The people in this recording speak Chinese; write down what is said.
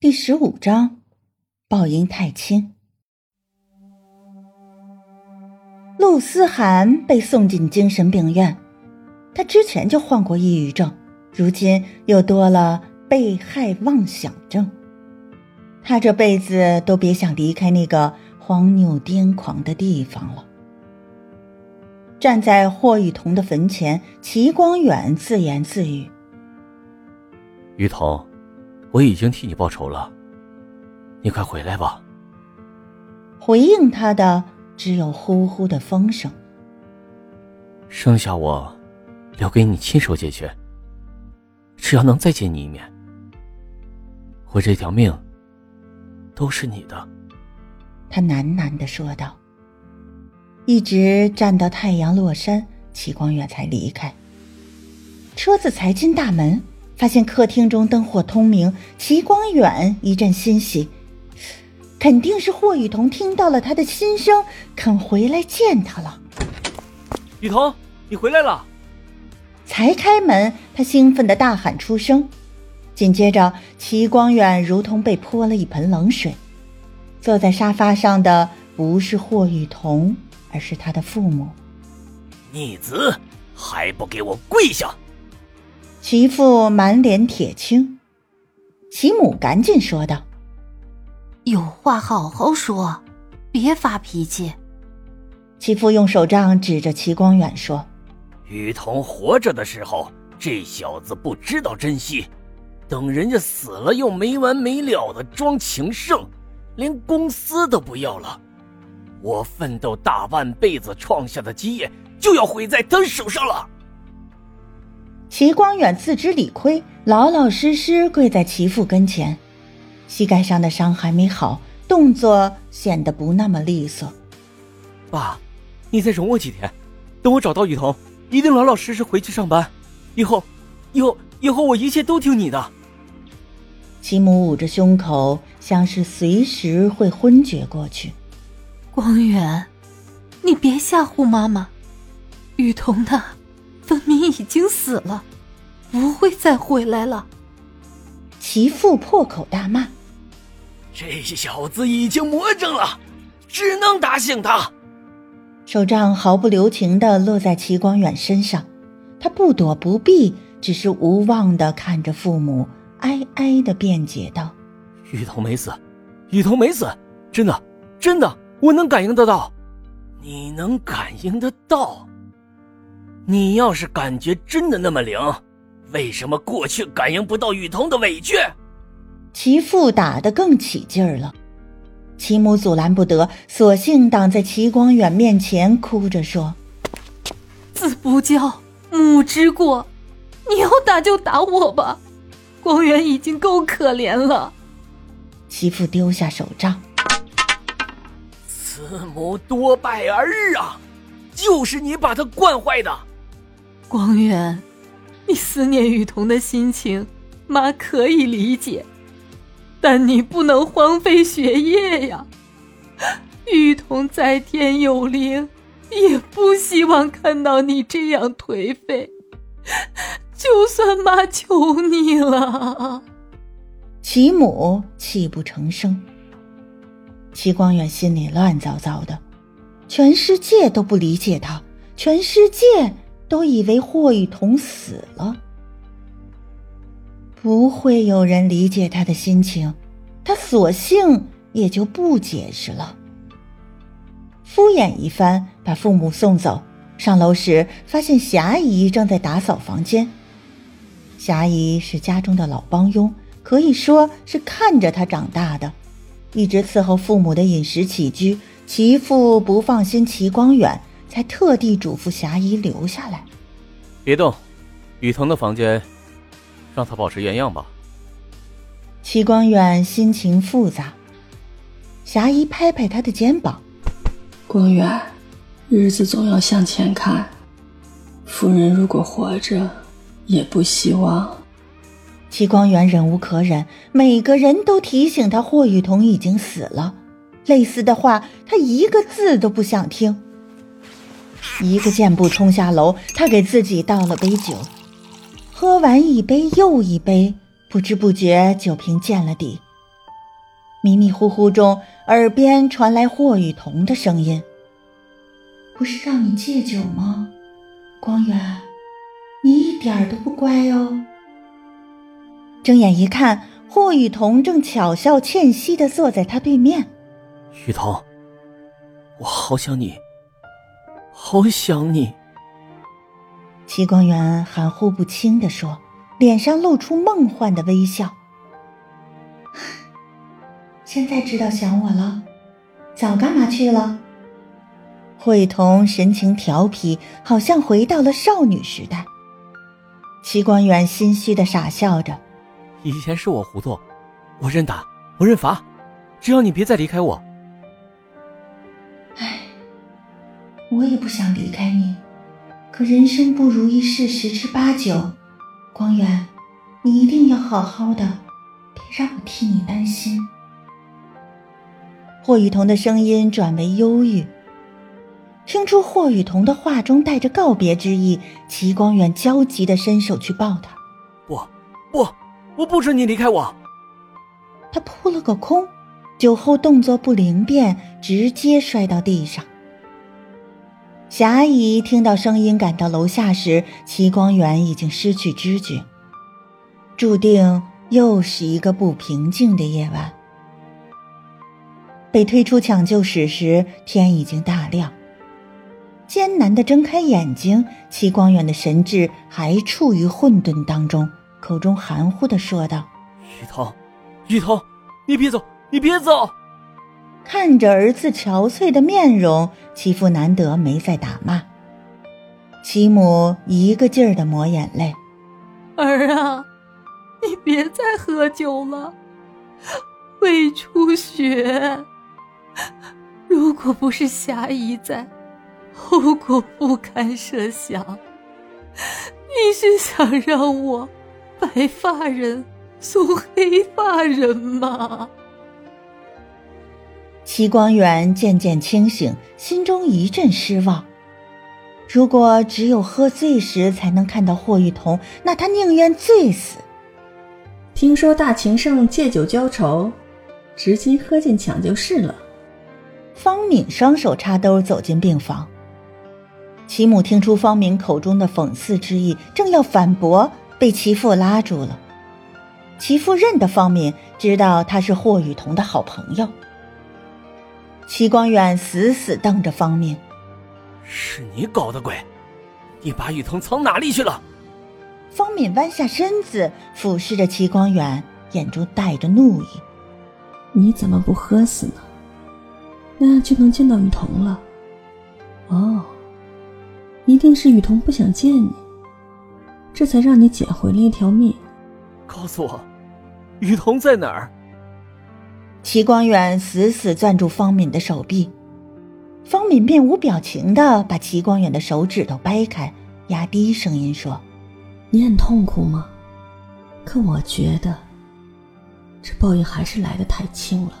第十五章，报应太轻。陆思涵被送进精神病院，他之前就患过抑郁症，如今又多了被害妄想症。他这辈子都别想离开那个荒谬癫狂的地方了。站在霍雨桐的坟前，齐光远自言自语：“雨桐。”我已经替你报仇了，你快回来吧。回应他的只有呼呼的风声。剩下我留给你亲手解决。只要能再见你一面，我这条命都是你的。他喃喃的说道。一直站到太阳落山，齐光远才离开。车子才进大门。发现客厅中灯火通明，齐光远一阵欣喜，肯定是霍雨桐听到了他的心声，肯回来见他了。雨桐，你回来了！才开门，他兴奋的大喊出声，紧接着齐光远如同被泼了一盆冷水。坐在沙发上的不是霍雨桐，而是他的父母。逆子，还不给我跪下！其父满脸铁青，其母赶紧说道：“有话好好说，别发脾气。”其父用手杖指着齐光远说：“雨桐活着的时候，这小子不知道珍惜；等人家死了，又没完没了的装情圣，连公司都不要了。我奋斗大半辈子创下的基业，就要毁在他手上了。”齐光远自知理亏，老老实实跪在齐父跟前，膝盖上的伤还没好，动作显得不那么利索。爸，你再容我几天，等我找到雨桐，一定老老实实回去上班。以后，以后，以后我一切都听你的。齐母捂着胸口，像是随时会昏厥过去。光远，你别吓唬妈妈，雨桐呢？已经死了，不会再回来了。其父破口大骂：“这小子已经魔怔了，只能打醒他。”手杖毫不留情的落在齐光远身上，他不躲不避，只是无望的看着父母，哀哀的辩解道：“雨桐没死，雨桐没死，真的，真的，我能感应得到。你能感应得到？”你要是感觉真的那么灵，为什么过去感应不到雨桐的委屈？其父打得更起劲儿了，其母阻拦不得，索性挡在齐光远面前，哭着说：“子不教，母之过，你要打就打我吧，光远已经够可怜了。”其父丢下手杖：“慈母多败儿啊，就是你把他惯坏的。”光远，你思念雨桐的心情，妈可以理解，但你不能荒废学业呀。雨桐在天有灵，也不希望看到你这样颓废。就算妈求你了，齐母泣不成声。齐光远心里乱糟糟的，全世界都不理解他，全世界。都以为霍雨桐死了，不会有人理解他的心情，他索性也就不解释了，敷衍一番，把父母送走。上楼时，发现霞姨正在打扫房间。霞姨是家中的老帮佣，可以说是看着他长大的，一直伺候父母的饮食起居。其父不放心齐光远。才特地嘱咐霞姨留下来，别动，雨桐的房间，让她保持原样吧。齐光远心情复杂，霞姨拍拍他的肩膀：“光远，日子总要向前看。夫人如果活着，也不希望。”齐光远忍无可忍，每个人都提醒他霍雨桐已经死了，类似的话他一个字都不想听。一个箭步冲下楼，他给自己倒了杯酒，喝完一杯又一杯，不知不觉酒瓶见了底，迷迷糊糊中，耳边传来霍雨桐的声音：“不是让你戒酒吗？光远，你一点都不乖哦。”睁眼一看，霍雨桐正巧笑倩兮的坐在他对面。雨桐，我好想你，好想你。齐光远含糊不清的说，脸上露出梦幻的微笑。现在知道想我了，早干嘛去了？慧彤神情调皮，好像回到了少女时代。齐光远心虚的傻笑着：“以前是我糊涂，我认打，我认罚，只要你别再离开我。”我也不想离开你，可人生不如意事十之八九。光远，你一定要好好的，别让我替你担心。霍雨桐的声音转为忧郁，听出霍雨桐的话中带着告别之意，齐光远焦急的伸手去抱他。不，不，我不准你离开我！他扑了个空，酒后动作不灵便，直接摔到地上。霞姨听到声音赶到楼下时，齐光远已经失去知觉。注定又是一个不平静的夜晚。被推出抢救室时，天已经大亮。艰难的睁开眼睛，齐光远的神智还处于混沌当中，口中含糊的说道：“雨桐，雨桐，你别走，你别走！”看着儿子憔悴的面容，齐父难得没再打骂。其母一个劲儿的抹眼泪：“儿啊，你别再喝酒了，胃出血。”如果不是霞姨在，后果不堪设想。你是想让我白发人送黑发人吗？齐光远渐渐清醒，心中一阵失望。如果只有喝醉时才能看到霍雨桐，那他宁愿醉死。听说大情圣借酒浇愁，直接喝进抢救室了。方敏双手插兜走进病房，齐母听出方敏口中的讽刺之意，正要反驳，被齐父拉住了。齐父认得方敏，知道他是霍雨桐的好朋友。齐光远死死瞪着方敏：“是你搞的鬼！你把雨桐藏哪里去了？”方敏弯下身子，俯视着齐光远，眼中带着怒意：“你怎么不喝死呢？”那就能见到雨桐了。哦，一定是雨桐不想见你，这才让你捡回了一条命。告诉我，雨桐在哪儿？齐光远死死攥住方敏的手臂，方敏面无表情的把齐光远的手指头掰开，压低声音说：“你很痛苦吗？可我觉得，这报应还是来得太轻了。”